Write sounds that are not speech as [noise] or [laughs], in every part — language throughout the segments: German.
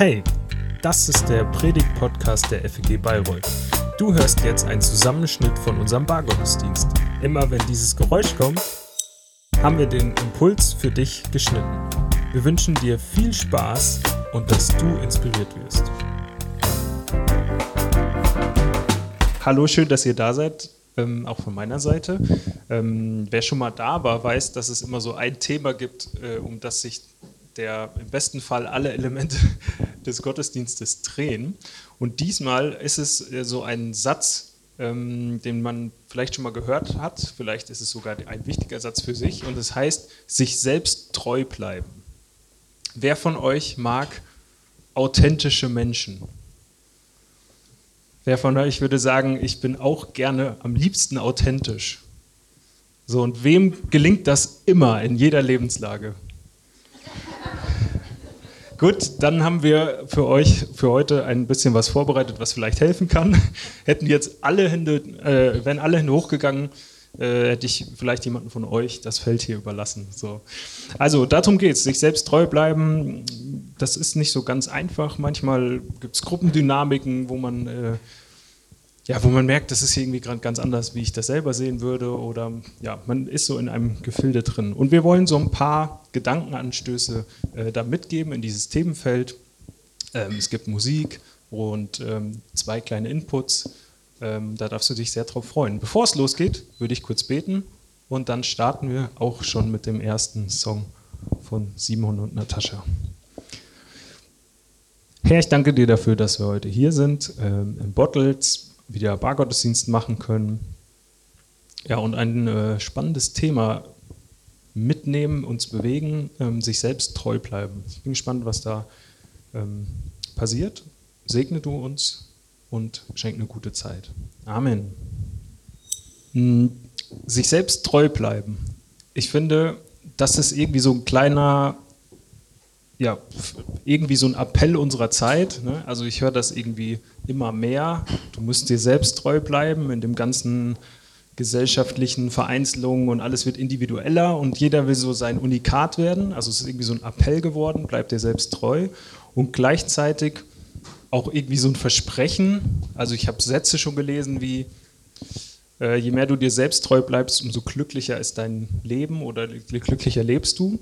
Hey, das ist der Predigt-Podcast der FEG Bayreuth. Du hörst jetzt einen Zusammenschnitt von unserem Bargottesdienst. Immer wenn dieses Geräusch kommt, haben wir den Impuls für dich geschnitten. Wir wünschen dir viel Spaß und dass du inspiriert wirst. Hallo, schön, dass ihr da seid, ähm, auch von meiner Seite. Ähm, wer schon mal da war, weiß, dass es immer so ein Thema gibt, äh, um das sich der im besten Fall alle Elemente des Gottesdienstes drehen. Und diesmal ist es äh, so ein Satz, ähm, den man vielleicht schon mal gehört hat. Vielleicht ist es sogar ein wichtiger Satz für sich. Und es das heißt, sich selbst treu bleiben. Wer von euch mag authentische Menschen? Wer von euch würde sagen, ich bin auch gerne am liebsten authentisch? So, und wem gelingt das immer in jeder Lebenslage? Gut, dann haben wir für euch für heute ein bisschen was vorbereitet, was vielleicht helfen kann. [laughs] Hätten jetzt alle Hände, äh, wären alle Hände hochgegangen, äh, hätte ich vielleicht jemanden von euch das Feld hier überlassen. So. Also darum geht es, sich selbst treu bleiben. Das ist nicht so ganz einfach. Manchmal gibt es Gruppendynamiken, wo man äh, ja, wo man merkt, das ist irgendwie gerade ganz anders, wie ich das selber sehen würde. Oder ja, man ist so in einem Gefilde drin. Und wir wollen so ein paar Gedankenanstöße äh, da mitgeben in dieses Themenfeld. Ähm, es gibt Musik und ähm, zwei kleine Inputs. Ähm, da darfst du dich sehr drauf freuen. Bevor es losgeht, würde ich kurz beten und dann starten wir auch schon mit dem ersten Song von Simon und Natascha. Herr, ich danke dir dafür, dass wir heute hier sind, ähm, im Bottles, wieder Bargottesdienst machen können. Ja, und ein äh, spannendes Thema mitnehmen, uns bewegen, ähm, sich selbst treu bleiben. Ich bin gespannt, was da ähm, passiert. Segne du uns und schenk eine gute Zeit. Amen. Hm, sich selbst treu bleiben. Ich finde, das ist irgendwie so ein kleiner ja, irgendwie so ein Appell unserer Zeit. Ne? Also ich höre das irgendwie immer mehr. Du musst dir selbst treu bleiben in dem ganzen gesellschaftlichen Vereinzelungen und alles wird individueller und jeder will so sein Unikat werden. Also es ist irgendwie so ein Appell geworden, bleib dir selbst treu. Und gleichzeitig auch irgendwie so ein Versprechen. Also ich habe Sätze schon gelesen wie, äh, je mehr du dir selbst treu bleibst, umso glücklicher ist dein Leben oder glücklicher lebst du.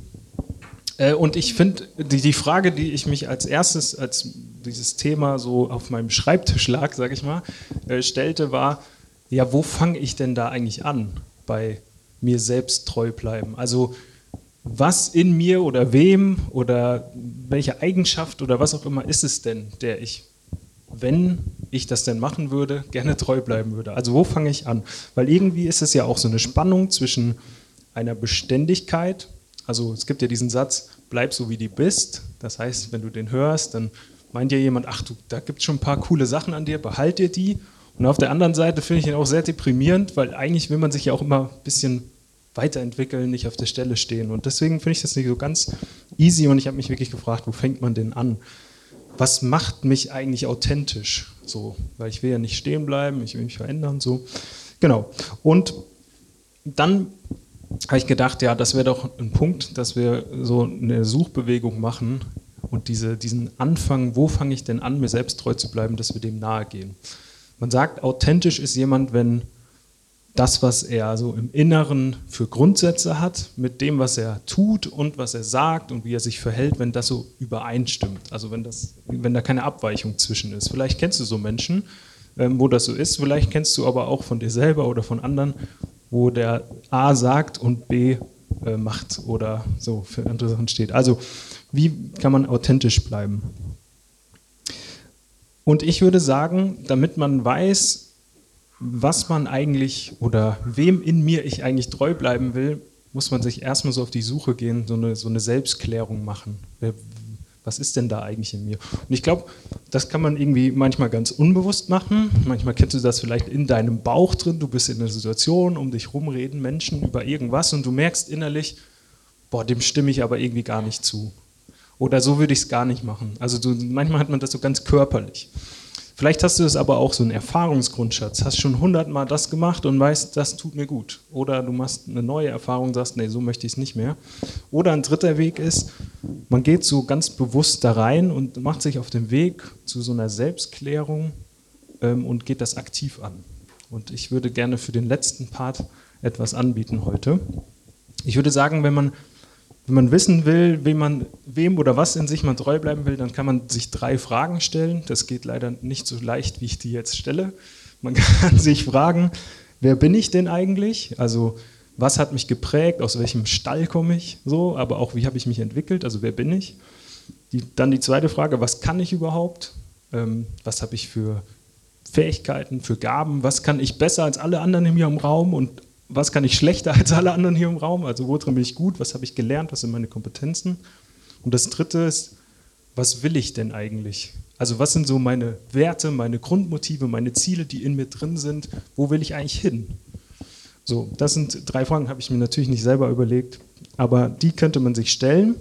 Äh, und ich finde, die, die Frage, die ich mich als erstes, als dieses Thema so auf meinem Schreibtisch lag, sage ich mal, äh, stellte, war, ja, wo fange ich denn da eigentlich an bei mir selbst treu bleiben? Also was in mir oder wem oder welche Eigenschaft oder was auch immer ist es denn, der ich, wenn ich das denn machen würde, gerne treu bleiben würde? Also wo fange ich an? Weil irgendwie ist es ja auch so eine Spannung zwischen einer Beständigkeit also es gibt ja diesen Satz, bleib so wie du bist. Das heißt, wenn du den hörst, dann meint ja jemand, ach du, da gibt es schon ein paar coole Sachen an dir, behalt dir die. Und auf der anderen Seite finde ich ihn auch sehr deprimierend, weil eigentlich will man sich ja auch immer ein bisschen weiterentwickeln, nicht auf der Stelle stehen. Und deswegen finde ich das nicht so ganz easy und ich habe mich wirklich gefragt, wo fängt man denn an? Was macht mich eigentlich authentisch? So, weil ich will ja nicht stehen bleiben, ich will mich verändern, so. Genau. Und dann habe ich gedacht, ja, das wäre doch ein Punkt, dass wir so eine Suchbewegung machen und diese, diesen Anfang, wo fange ich denn an, mir selbst treu zu bleiben, dass wir dem nahe gehen. Man sagt, authentisch ist jemand, wenn das, was er so im Inneren für Grundsätze hat, mit dem, was er tut und was er sagt und wie er sich verhält, wenn das so übereinstimmt. Also wenn, das, wenn da keine Abweichung zwischen ist. Vielleicht kennst du so Menschen, ähm, wo das so ist. Vielleicht kennst du aber auch von dir selber oder von anderen, wo der A sagt und B äh, macht oder so für andere Sachen steht. Also wie kann man authentisch bleiben? Und ich würde sagen, damit man weiß, was man eigentlich oder wem in mir ich eigentlich treu bleiben will, muss man sich erstmal so auf die Suche gehen, so eine, so eine Selbstklärung machen. Wer, was ist denn da eigentlich in mir? Und ich glaube, das kann man irgendwie manchmal ganz unbewusst machen. Manchmal kennst du das vielleicht in deinem Bauch drin. Du bist in einer Situation, um dich rumreden Menschen über irgendwas und du merkst innerlich, boah, dem stimme ich aber irgendwie gar nicht zu. Oder so würde ich es gar nicht machen. Also du, manchmal hat man das so ganz körperlich. Vielleicht hast du es aber auch so einen Erfahrungsgrundschatz, hast schon hundertmal das gemacht und weißt, das tut mir gut. Oder du machst eine neue Erfahrung sagst, nee, so möchte ich es nicht mehr. Oder ein dritter Weg ist, man geht so ganz bewusst da rein und macht sich auf den Weg zu so einer Selbstklärung ähm, und geht das aktiv an. Und ich würde gerne für den letzten Part etwas anbieten heute. Ich würde sagen, wenn man wenn man wissen will, wem, man, wem oder was in sich man treu bleiben will, dann kann man sich drei Fragen stellen. Das geht leider nicht so leicht, wie ich die jetzt stelle. Man [laughs] kann sich fragen, wer bin ich denn eigentlich? Also was hat mich geprägt, aus welchem Stall komme ich, so, aber auch wie habe ich mich entwickelt, also wer bin ich? Die, dann die zweite Frage, was kann ich überhaupt? Ähm, was habe ich für Fähigkeiten, für Gaben? Was kann ich besser als alle anderen hier im Raum und was kann ich schlechter als alle anderen hier im Raum? Also worin bin ich gut? Was habe ich gelernt? Was sind meine Kompetenzen? Und das Dritte ist, was will ich denn eigentlich? Also was sind so meine Werte, meine Grundmotive, meine Ziele, die in mir drin sind? Wo will ich eigentlich hin? So, das sind drei Fragen, habe ich mir natürlich nicht selber überlegt, aber die könnte man sich stellen.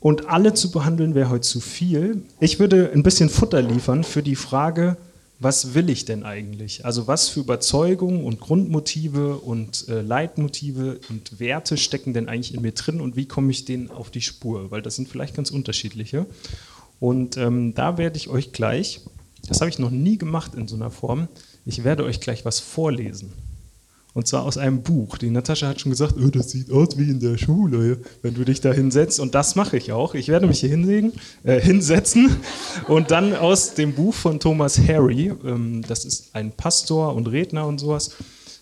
Und alle zu behandeln wäre heute zu viel. Ich würde ein bisschen Futter liefern für die Frage, was will ich denn eigentlich? Also was für Überzeugungen und Grundmotive und äh, Leitmotive und Werte stecken denn eigentlich in mir drin und wie komme ich denen auf die Spur? Weil das sind vielleicht ganz unterschiedliche. Und ähm, da werde ich euch gleich, das habe ich noch nie gemacht in so einer Form, ich werde euch gleich was vorlesen. Und zwar aus einem Buch. Die Natascha hat schon gesagt, oh, das sieht aus wie in der Schule, wenn du dich da hinsetzt. Und das mache ich auch. Ich werde mich hier hinlegen, äh, hinsetzen und dann aus dem Buch von Thomas Harry, ähm, das ist ein Pastor und Redner und sowas,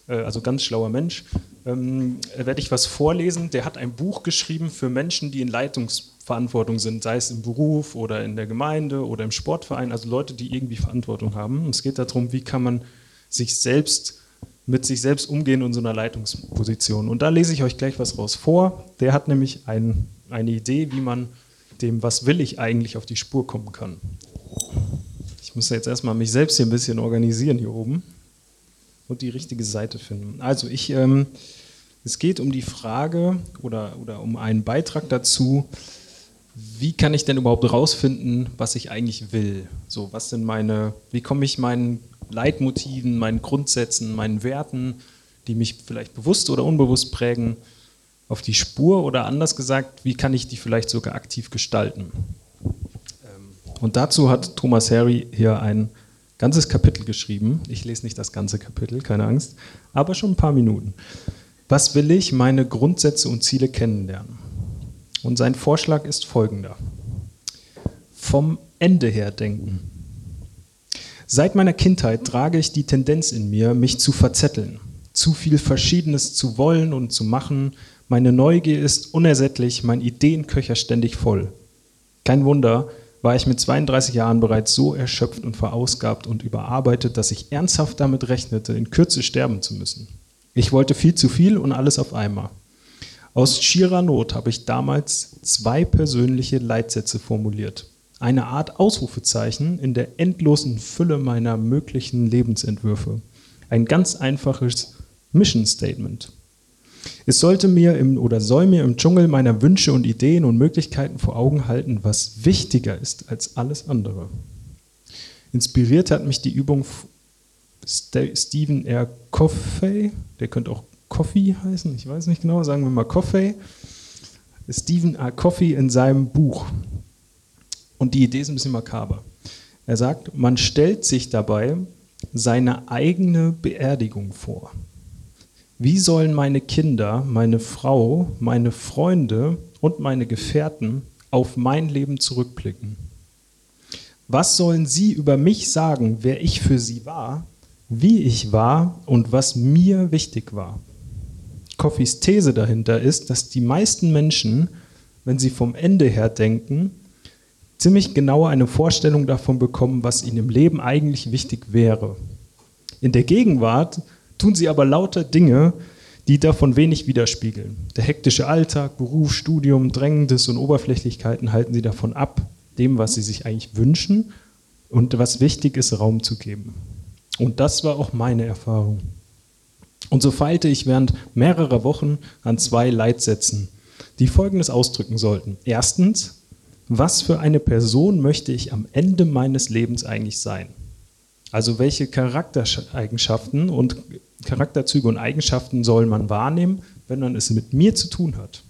äh, also ganz schlauer Mensch, ähm, werde ich was vorlesen. Der hat ein Buch geschrieben für Menschen, die in Leitungsverantwortung sind, sei es im Beruf oder in der Gemeinde oder im Sportverein, also Leute, die irgendwie Verantwortung haben. Und es geht darum, wie kann man sich selbst mit sich selbst umgehen in so einer Leitungsposition. Und da lese ich euch gleich was raus vor. Der hat nämlich ein, eine Idee, wie man dem, was will ich eigentlich, auf die Spur kommen kann. Ich muss jetzt erstmal mich selbst hier ein bisschen organisieren hier oben und die richtige Seite finden. Also ich, ähm, es geht um die Frage oder, oder um einen Beitrag dazu, wie kann ich denn überhaupt rausfinden, was ich eigentlich will? So, was sind meine, wie komme ich meinen Leitmotiven, meinen Grundsätzen, meinen Werten, die mich vielleicht bewusst oder unbewusst prägen, auf die Spur oder anders gesagt, wie kann ich die vielleicht sogar aktiv gestalten? Ähm, und dazu hat Thomas Harry hier ein ganzes Kapitel geschrieben. Ich lese nicht das ganze Kapitel, keine Angst, aber schon ein paar Minuten. Was will ich? Meine Grundsätze und Ziele kennenlernen. Und sein Vorschlag ist folgender. Vom Ende her denken. Seit meiner Kindheit trage ich die Tendenz in mir, mich zu verzetteln, zu viel Verschiedenes zu wollen und zu machen. Meine Neugier ist unersättlich, mein Ideenköcher ständig voll. Kein Wunder, war ich mit 32 Jahren bereits so erschöpft und verausgabt und überarbeitet, dass ich ernsthaft damit rechnete, in Kürze sterben zu müssen. Ich wollte viel zu viel und alles auf einmal. Aus schierer Not habe ich damals zwei persönliche Leitsätze formuliert eine Art Ausrufezeichen in der endlosen Fülle meiner möglichen Lebensentwürfe. Ein ganz einfaches Mission Statement. Es sollte mir im, oder soll mir im Dschungel meiner Wünsche und Ideen und Möglichkeiten vor Augen halten, was wichtiger ist als alles andere. Inspiriert hat mich die Übung Stephen R. Coffey, der könnte auch Coffee heißen, ich weiß nicht genau, sagen wir mal Coffey. Stephen R. Coffey in seinem Buch und die Idee ist ein bisschen makaber. Er sagt, man stellt sich dabei seine eigene Beerdigung vor. Wie sollen meine Kinder, meine Frau, meine Freunde und meine Gefährten auf mein Leben zurückblicken? Was sollen sie über mich sagen, wer ich für sie war, wie ich war und was mir wichtig war? Coffees These dahinter ist, dass die meisten Menschen, wenn sie vom Ende her denken, ziemlich genau eine Vorstellung davon bekommen, was ihnen im Leben eigentlich wichtig wäre. In der Gegenwart tun sie aber lauter Dinge, die davon wenig widerspiegeln. Der hektische Alltag, Beruf, Studium, Drängendes und Oberflächlichkeiten halten sie davon ab, dem, was sie sich eigentlich wünschen und was wichtig ist, Raum zu geben. Und das war auch meine Erfahrung. Und so feilte ich während mehrerer Wochen an zwei Leitsätzen, die Folgendes ausdrücken sollten. Erstens, was für eine Person möchte ich am Ende meines Lebens eigentlich sein? Also welche Charaktereigenschaften und Charakterzüge und Eigenschaften soll man wahrnehmen, wenn man es mit mir zu tun hat?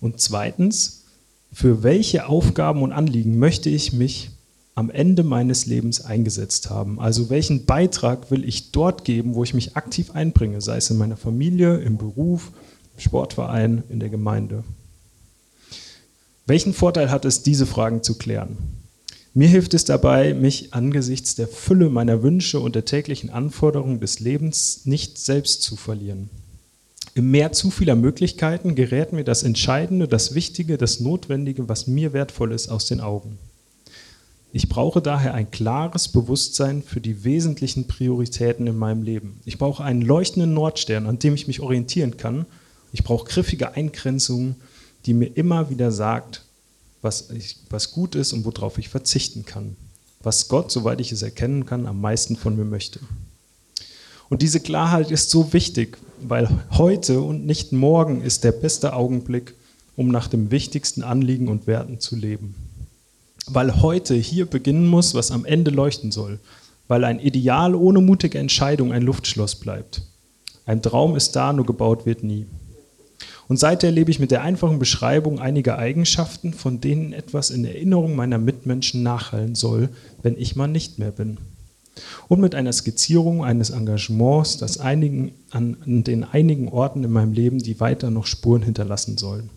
Und zweitens, für welche Aufgaben und Anliegen möchte ich mich am Ende meines Lebens eingesetzt haben? Also welchen Beitrag will ich dort geben, wo ich mich aktiv einbringe, sei es in meiner Familie, im Beruf, im Sportverein, in der Gemeinde? Welchen Vorteil hat es, diese Fragen zu klären? Mir hilft es dabei, mich angesichts der Fülle meiner Wünsche und der täglichen Anforderungen des Lebens nicht selbst zu verlieren. Im Meer zu vieler Möglichkeiten gerät mir das Entscheidende, das Wichtige, das Notwendige, was mir wertvoll ist, aus den Augen. Ich brauche daher ein klares Bewusstsein für die wesentlichen Prioritäten in meinem Leben. Ich brauche einen leuchtenden Nordstern, an dem ich mich orientieren kann. Ich brauche griffige Eingrenzungen, die mir immer wieder sagt, was, ich, was gut ist und worauf ich verzichten kann. Was Gott, soweit ich es erkennen kann, am meisten von mir möchte. Und diese Klarheit ist so wichtig, weil heute und nicht morgen ist der beste Augenblick, um nach dem wichtigsten Anliegen und Werten zu leben. Weil heute hier beginnen muss, was am Ende leuchten soll. Weil ein Ideal ohne mutige Entscheidung ein Luftschloss bleibt. Ein Traum ist da, nur gebaut wird nie. Und seither lebe ich mit der einfachen Beschreibung einiger Eigenschaften, von denen etwas in Erinnerung meiner Mitmenschen nachhallen soll, wenn ich mal nicht mehr bin. Und mit einer Skizzierung eines Engagements, das einigen, an, den einigen Orten in meinem Leben, die weiter noch Spuren hinterlassen sollen.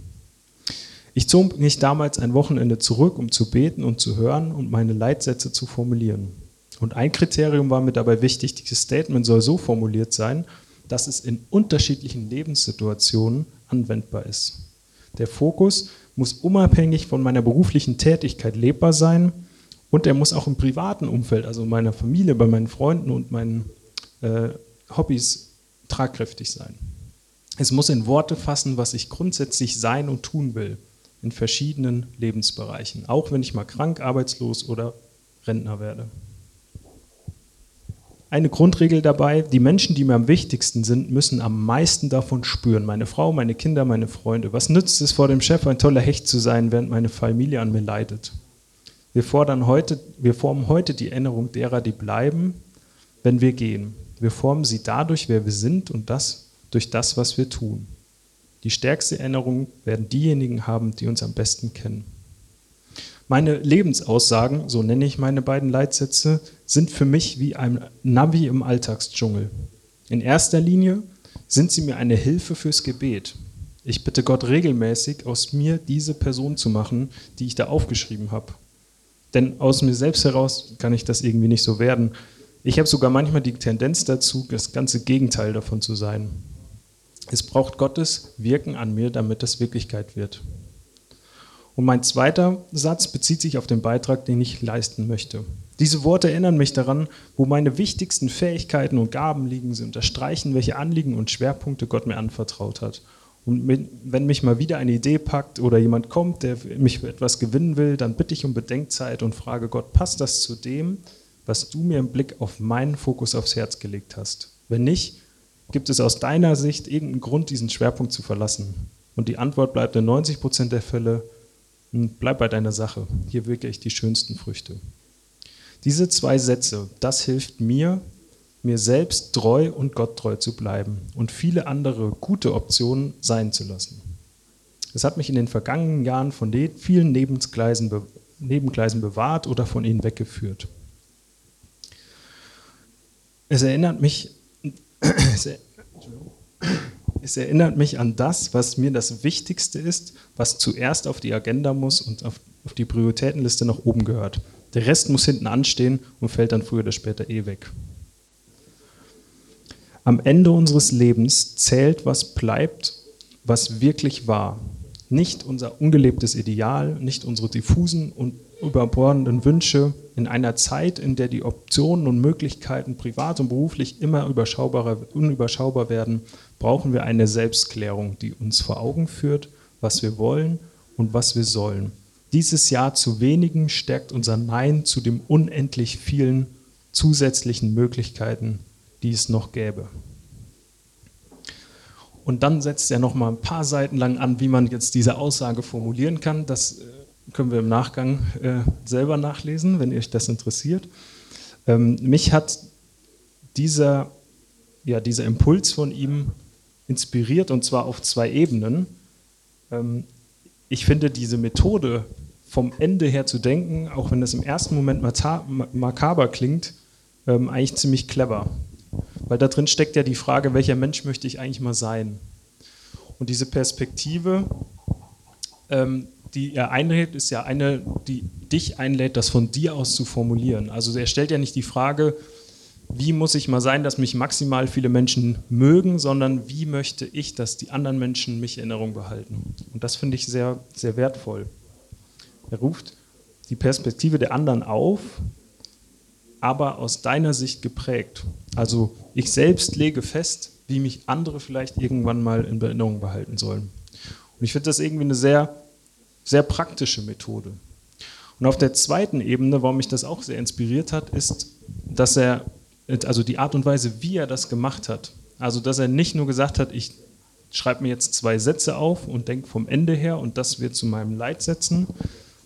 Ich zog mich damals ein Wochenende zurück, um zu beten und zu hören und meine Leitsätze zu formulieren. Und ein Kriterium war mir dabei wichtig, dieses Statement soll so formuliert sein, dass es in unterschiedlichen Lebenssituationen anwendbar ist. Der Fokus muss unabhängig von meiner beruflichen Tätigkeit lebbar sein und er muss auch im privaten Umfeld, also meiner Familie, bei meinen Freunden und meinen äh, Hobbys tragkräftig sein. Es muss in Worte fassen, was ich grundsätzlich sein und tun will in verschiedenen Lebensbereichen, auch wenn ich mal krank, arbeitslos oder Rentner werde eine Grundregel dabei, die Menschen, die mir am wichtigsten sind, müssen am meisten davon spüren. Meine Frau, meine Kinder, meine Freunde. Was nützt es vor dem Chef ein toller Hecht zu sein, während meine Familie an mir leidet? Wir, fordern heute, wir formen heute die Erinnerung derer, die bleiben, wenn wir gehen. Wir formen sie dadurch, wer wir sind und das durch das, was wir tun. Die stärkste Erinnerung werden diejenigen haben, die uns am besten kennen. Meine Lebensaussagen, so nenne ich meine beiden Leitsätze, sind für mich wie ein Navi im Alltagsdschungel. In erster Linie sind sie mir eine Hilfe fürs Gebet. Ich bitte Gott regelmäßig, aus mir diese Person zu machen, die ich da aufgeschrieben habe. Denn aus mir selbst heraus kann ich das irgendwie nicht so werden. Ich habe sogar manchmal die Tendenz dazu, das ganze Gegenteil davon zu sein. Es braucht Gottes Wirken an mir, damit das Wirklichkeit wird. Und mein zweiter Satz bezieht sich auf den Beitrag, den ich leisten möchte. Diese Worte erinnern mich daran, wo meine wichtigsten Fähigkeiten und Gaben liegen. Sie unterstreichen, welche Anliegen und Schwerpunkte Gott mir anvertraut hat. Und wenn mich mal wieder eine Idee packt oder jemand kommt, der mich für etwas gewinnen will, dann bitte ich um Bedenkzeit und frage Gott, passt das zu dem, was du mir im Blick auf meinen Fokus aufs Herz gelegt hast? Wenn nicht, gibt es aus deiner Sicht irgendeinen Grund, diesen Schwerpunkt zu verlassen? Und die Antwort bleibt in 90 Prozent der Fälle, bleib bei deiner Sache. Hier wirke ich die schönsten Früchte. Diese zwei Sätze, das hilft mir, mir selbst treu und Gott treu zu bleiben und viele andere gute Optionen sein zu lassen. Es hat mich in den vergangenen Jahren von den vielen Nebengleisen, Nebengleisen bewahrt oder von ihnen weggeführt. Es erinnert mich, [clears throat] es erinnert mich an das, was mir das Wichtigste ist, was zuerst auf die Agenda muss und auf, auf die Prioritätenliste nach oben gehört. Der Rest muss hinten anstehen und fällt dann früher oder später eh weg. Am Ende unseres Lebens zählt, was bleibt, was wirklich war. Nicht unser ungelebtes Ideal, nicht unsere diffusen und überbordenden Wünsche in einer Zeit, in der die Optionen und Möglichkeiten privat und beruflich immer überschaubarer, unüberschaubar werden, brauchen wir eine Selbstklärung, die uns vor Augen führt, was wir wollen und was wir sollen. Dieses Ja zu wenigen stärkt unser Nein zu den unendlich vielen zusätzlichen Möglichkeiten, die es noch gäbe. Und dann setzt er noch mal ein paar Seiten lang an, wie man jetzt diese Aussage formulieren kann. Das äh, können wir im Nachgang äh, selber nachlesen, wenn euch das interessiert. Ähm, mich hat dieser, ja, dieser Impuls von ihm inspiriert und zwar auf zwei Ebenen. Ähm, ich finde diese Methode vom Ende her zu denken, auch wenn das im ersten Moment makaber klingt, ähm, eigentlich ziemlich clever. Weil da drin steckt ja die Frage, welcher Mensch möchte ich eigentlich mal sein? Und diese Perspektive, ähm, die er einlädt, ist ja eine, die dich einlädt, das von dir aus zu formulieren. Also er stellt ja nicht die Frage, wie muss ich mal sein, dass mich maximal viele Menschen mögen, sondern wie möchte ich, dass die anderen Menschen mich in Erinnerung behalten. Und das finde ich sehr, sehr wertvoll. Er ruft die Perspektive der anderen auf, aber aus deiner Sicht geprägt. Also ich selbst lege fest, wie mich andere vielleicht irgendwann mal in Erinnerung behalten sollen. Und ich finde das irgendwie eine sehr, sehr praktische Methode. Und auf der zweiten Ebene, warum mich das auch sehr inspiriert hat, ist, dass er also die Art und Weise, wie er das gemacht hat. Also, dass er nicht nur gesagt hat, ich schreibe mir jetzt zwei Sätze auf und denke vom Ende her und das wird zu meinem Leitsätzen,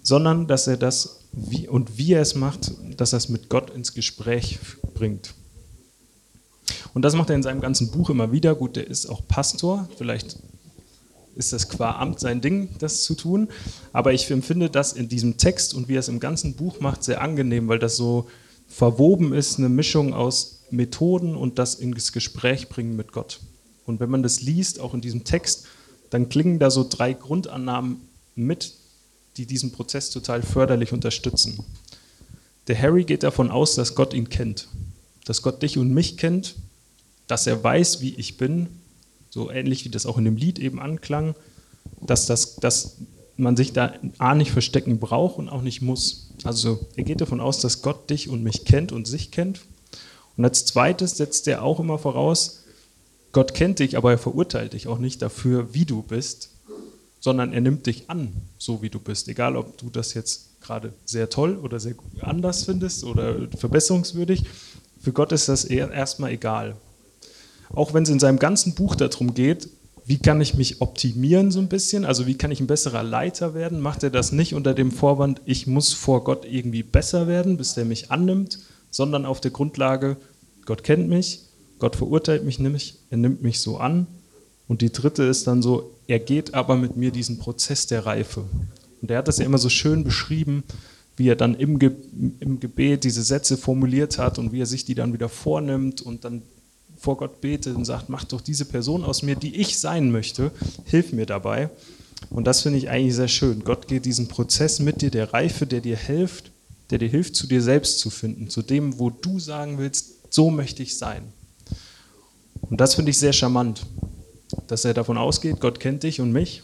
sondern dass er das wie, und wie er es macht, dass er es mit Gott ins Gespräch bringt. Und das macht er in seinem ganzen Buch immer wieder. Gut, er ist auch Pastor, vielleicht ist das qua Amt sein Ding, das zu tun. Aber ich empfinde das in diesem Text und wie er es im ganzen Buch macht, sehr angenehm, weil das so verwoben ist, eine Mischung aus Methoden und das ins Gespräch bringen mit Gott. Und wenn man das liest, auch in diesem Text, dann klingen da so drei Grundannahmen mit, die diesen Prozess total förderlich unterstützen. Der Harry geht davon aus, dass Gott ihn kennt, dass Gott dich und mich kennt, dass er weiß, wie ich bin, so ähnlich wie das auch in dem Lied eben anklang, dass, das, dass man sich da A nicht verstecken braucht und auch nicht muss. Also er geht davon aus, dass Gott dich und mich kennt und sich kennt. Und als zweites setzt er auch immer voraus, Gott kennt dich, aber er verurteilt dich auch nicht dafür, wie du bist, sondern er nimmt dich an, so wie du bist. Egal, ob du das jetzt gerade sehr toll oder sehr anders findest oder verbesserungswürdig. Für Gott ist das erstmal egal. Auch wenn es in seinem ganzen Buch darum geht, wie kann ich mich optimieren so ein bisschen, also wie kann ich ein besserer Leiter werden, macht er das nicht unter dem Vorwand, ich muss vor Gott irgendwie besser werden, bis der mich annimmt, sondern auf der Grundlage, Gott kennt mich, Gott verurteilt mich nämlich, er nimmt mich so an. Und die dritte ist dann so, er geht aber mit mir diesen Prozess der Reife. Und er hat das ja immer so schön beschrieben, wie er dann im, Ge im Gebet diese Sätze formuliert hat und wie er sich die dann wieder vornimmt und dann vor Gott betet und sagt, mach doch diese Person aus mir, die ich sein möchte, hilf mir dabei. Und das finde ich eigentlich sehr schön. Gott geht diesen Prozess mit dir, der Reife, der dir hilft, der dir hilft, zu dir selbst zu finden, zu dem, wo du sagen willst, so möchte ich sein. Und das finde ich sehr charmant, dass er davon ausgeht, Gott kennt dich und mich.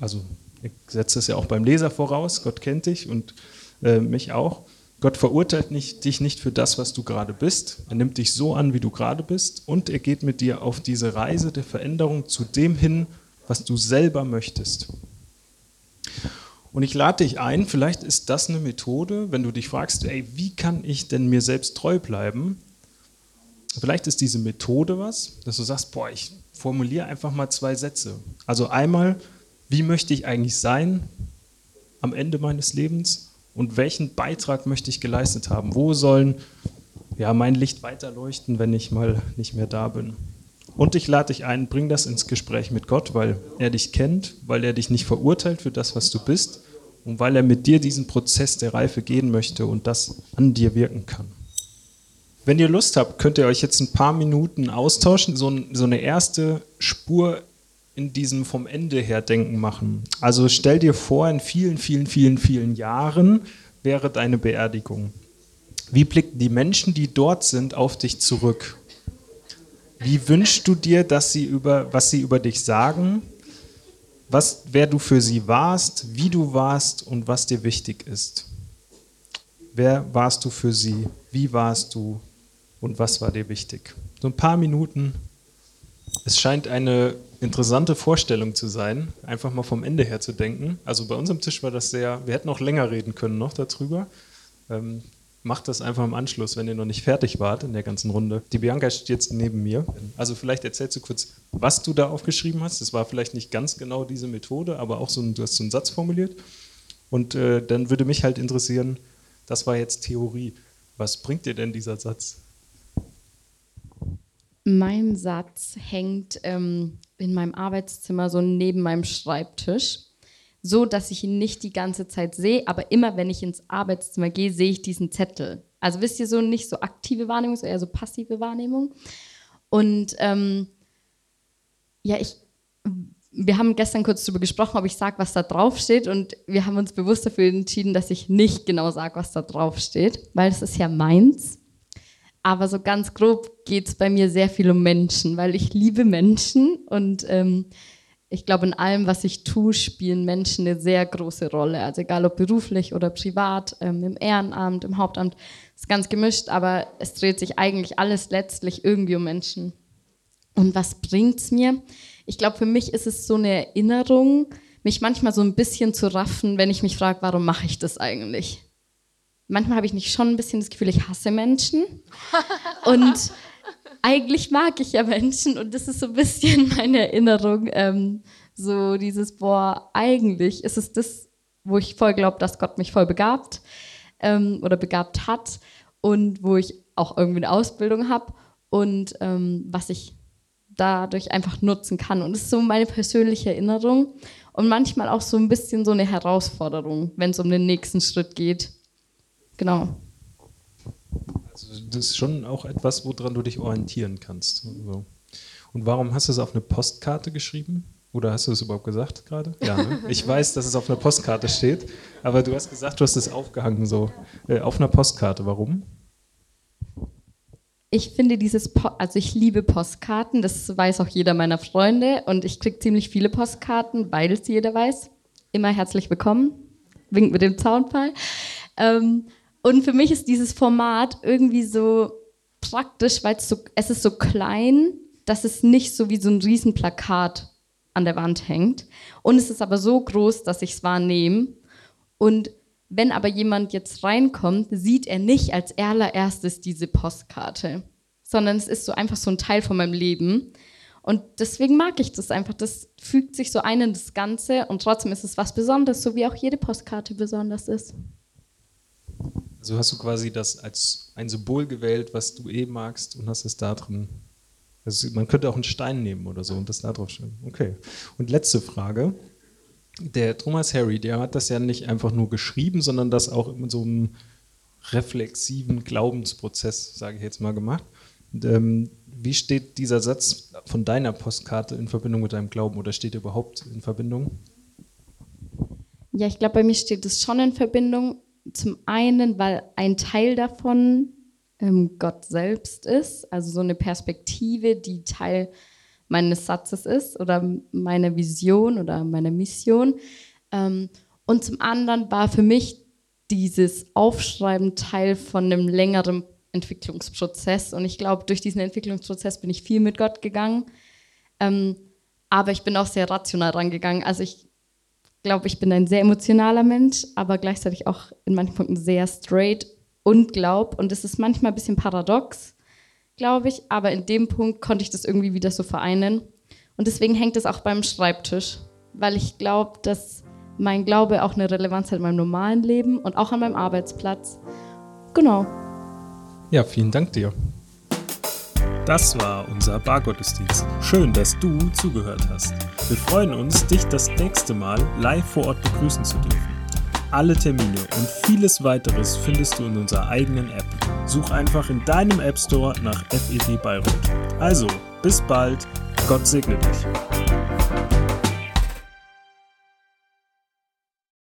Also ich setze es ja auch beim Leser voraus, Gott kennt dich und äh, mich auch. Gott verurteilt nicht, dich nicht für das, was du gerade bist. Er nimmt dich so an, wie du gerade bist. Und er geht mit dir auf diese Reise der Veränderung zu dem hin, was du selber möchtest. Und ich lade dich ein, vielleicht ist das eine Methode, wenn du dich fragst, ey, wie kann ich denn mir selbst treu bleiben? Vielleicht ist diese Methode was, dass du sagst, boah, ich formuliere einfach mal zwei Sätze. Also einmal, wie möchte ich eigentlich sein am Ende meines Lebens? und welchen Beitrag möchte ich geleistet haben? Wo sollen ja, mein Licht weiterleuchten, wenn ich mal nicht mehr da bin? Und ich lade dich ein, bring das ins Gespräch mit Gott, weil er dich kennt, weil er dich nicht verurteilt für das, was du bist und weil er mit dir diesen Prozess der Reife gehen möchte und das an dir wirken kann. Wenn ihr Lust habt, könnt ihr euch jetzt ein paar Minuten austauschen, so, so eine erste Spur in diesem vom Ende her Denken machen. Also stell dir vor, in vielen, vielen, vielen, vielen Jahren wäre deine Beerdigung. Wie blicken die Menschen, die dort sind, auf dich zurück? Wie wünschst du dir, dass sie über, was sie über dich sagen? Was, wer du für sie warst, wie du warst und was dir wichtig ist? Wer warst du für sie? Wie warst du? Und was war dir wichtig? So ein paar Minuten. Es scheint eine interessante Vorstellung zu sein, einfach mal vom Ende her zu denken. Also bei unserem Tisch war das sehr, wir hätten auch länger reden können noch darüber. Ähm, macht das einfach im Anschluss, wenn ihr noch nicht fertig wart in der ganzen Runde. Die Bianca steht jetzt neben mir. Also vielleicht erzählst du kurz, was du da aufgeschrieben hast. Das war vielleicht nicht ganz genau diese Methode, aber auch so du hast so einen Satz formuliert. Und äh, dann würde mich halt interessieren, das war jetzt Theorie. Was bringt dir denn dieser Satz? Mein Satz hängt ähm, in meinem Arbeitszimmer so neben meinem Schreibtisch, so dass ich ihn nicht die ganze Zeit sehe, aber immer wenn ich ins Arbeitszimmer gehe, sehe ich diesen Zettel. Also wisst ihr so nicht so aktive Wahrnehmung, sondern eher so passive Wahrnehmung. Und ähm, ja, ich, wir haben gestern kurz darüber gesprochen, ob ich sage, was da drauf steht. Und wir haben uns bewusst dafür entschieden, dass ich nicht genau sage, was da drauf steht, weil es ist ja meins. Aber so ganz grob geht es bei mir sehr viel um Menschen, weil ich liebe Menschen und ähm, ich glaube, in allem, was ich tue, spielen Menschen eine sehr große Rolle. Also egal ob beruflich oder privat, ähm, im Ehrenamt, im Hauptamt, ist ganz gemischt, aber es dreht sich eigentlich alles letztlich irgendwie um Menschen. Und was bringt es mir? Ich glaube, für mich ist es so eine Erinnerung, mich manchmal so ein bisschen zu raffen, wenn ich mich frage, warum mache ich das eigentlich? Manchmal habe ich nicht schon ein bisschen das Gefühl, ich hasse Menschen. Und eigentlich mag ich ja Menschen und das ist so ein bisschen meine Erinnerung. Ähm, so dieses, boah, eigentlich ist es das, wo ich voll glaube, dass Gott mich voll begabt ähm, oder begabt hat und wo ich auch irgendwie eine Ausbildung habe und ähm, was ich dadurch einfach nutzen kann. Und das ist so meine persönliche Erinnerung und manchmal auch so ein bisschen so eine Herausforderung, wenn es um den nächsten Schritt geht. Genau. Also das ist schon auch etwas, woran du dich orientieren kannst. Also. Und warum hast du es auf eine Postkarte geschrieben? Oder hast du es überhaupt gesagt gerade? Ja, ne? [laughs] ich weiß, dass es auf einer Postkarte steht, aber du hast gesagt, du hast es aufgehangen so äh, auf einer Postkarte. Warum? Ich finde dieses, po also ich liebe Postkarten, das weiß auch jeder meiner Freunde und ich kriege ziemlich viele Postkarten, weil es jeder weiß. Immer herzlich willkommen, winkt mit dem Zaunpfeil. Ähm, und für mich ist dieses Format irgendwie so praktisch, weil so, es ist so klein, dass es nicht so wie so ein Riesenplakat an der Wand hängt. Und es ist aber so groß, dass ich es wahrnehme. Und wenn aber jemand jetzt reinkommt, sieht er nicht als allererstes diese Postkarte, sondern es ist so einfach so ein Teil von meinem Leben. Und deswegen mag ich das einfach. Das fügt sich so ein in das Ganze und trotzdem ist es was Besonderes, so wie auch jede Postkarte besonders ist. Also hast du quasi das als ein Symbol gewählt, was du eh magst und hast es da drin. Also man könnte auch einen Stein nehmen oder so und das da drauf stellen. Okay. Und letzte Frage. Der Thomas Harry, der hat das ja nicht einfach nur geschrieben, sondern das auch in so einem reflexiven Glaubensprozess, sage ich jetzt mal, gemacht. Und, ähm, wie steht dieser Satz von deiner Postkarte in Verbindung mit deinem Glauben oder steht er überhaupt in Verbindung? Ja, ich glaube, bei mir steht es schon in Verbindung. Zum einen, weil ein Teil davon ähm, Gott selbst ist, also so eine Perspektive, die Teil meines Satzes ist oder meiner Vision oder meiner Mission. Ähm, und zum anderen war für mich dieses Aufschreiben Teil von einem längeren Entwicklungsprozess. Und ich glaube, durch diesen Entwicklungsprozess bin ich viel mit Gott gegangen. Ähm, aber ich bin auch sehr rational rangegangen. Also ich glaube, ich bin ein sehr emotionaler Mensch, aber gleichzeitig auch in manchen Punkten sehr straight und glaub. Und es ist manchmal ein bisschen paradox, glaube ich, aber in dem Punkt konnte ich das irgendwie wieder so vereinen. Und deswegen hängt es auch beim Schreibtisch, weil ich glaube, dass mein Glaube auch eine Relevanz hat in meinem normalen Leben und auch an meinem Arbeitsplatz. Genau. Ja, vielen Dank dir. Das war unser Bargottesdienst. Schön, dass du zugehört hast. Wir freuen uns, dich das nächste Mal live vor Ort begrüßen zu dürfen. Alle Termine und vieles weiteres findest du in unserer eigenen App. Such einfach in deinem App Store nach FED Bayreuth. Also, bis bald. Gott segne dich.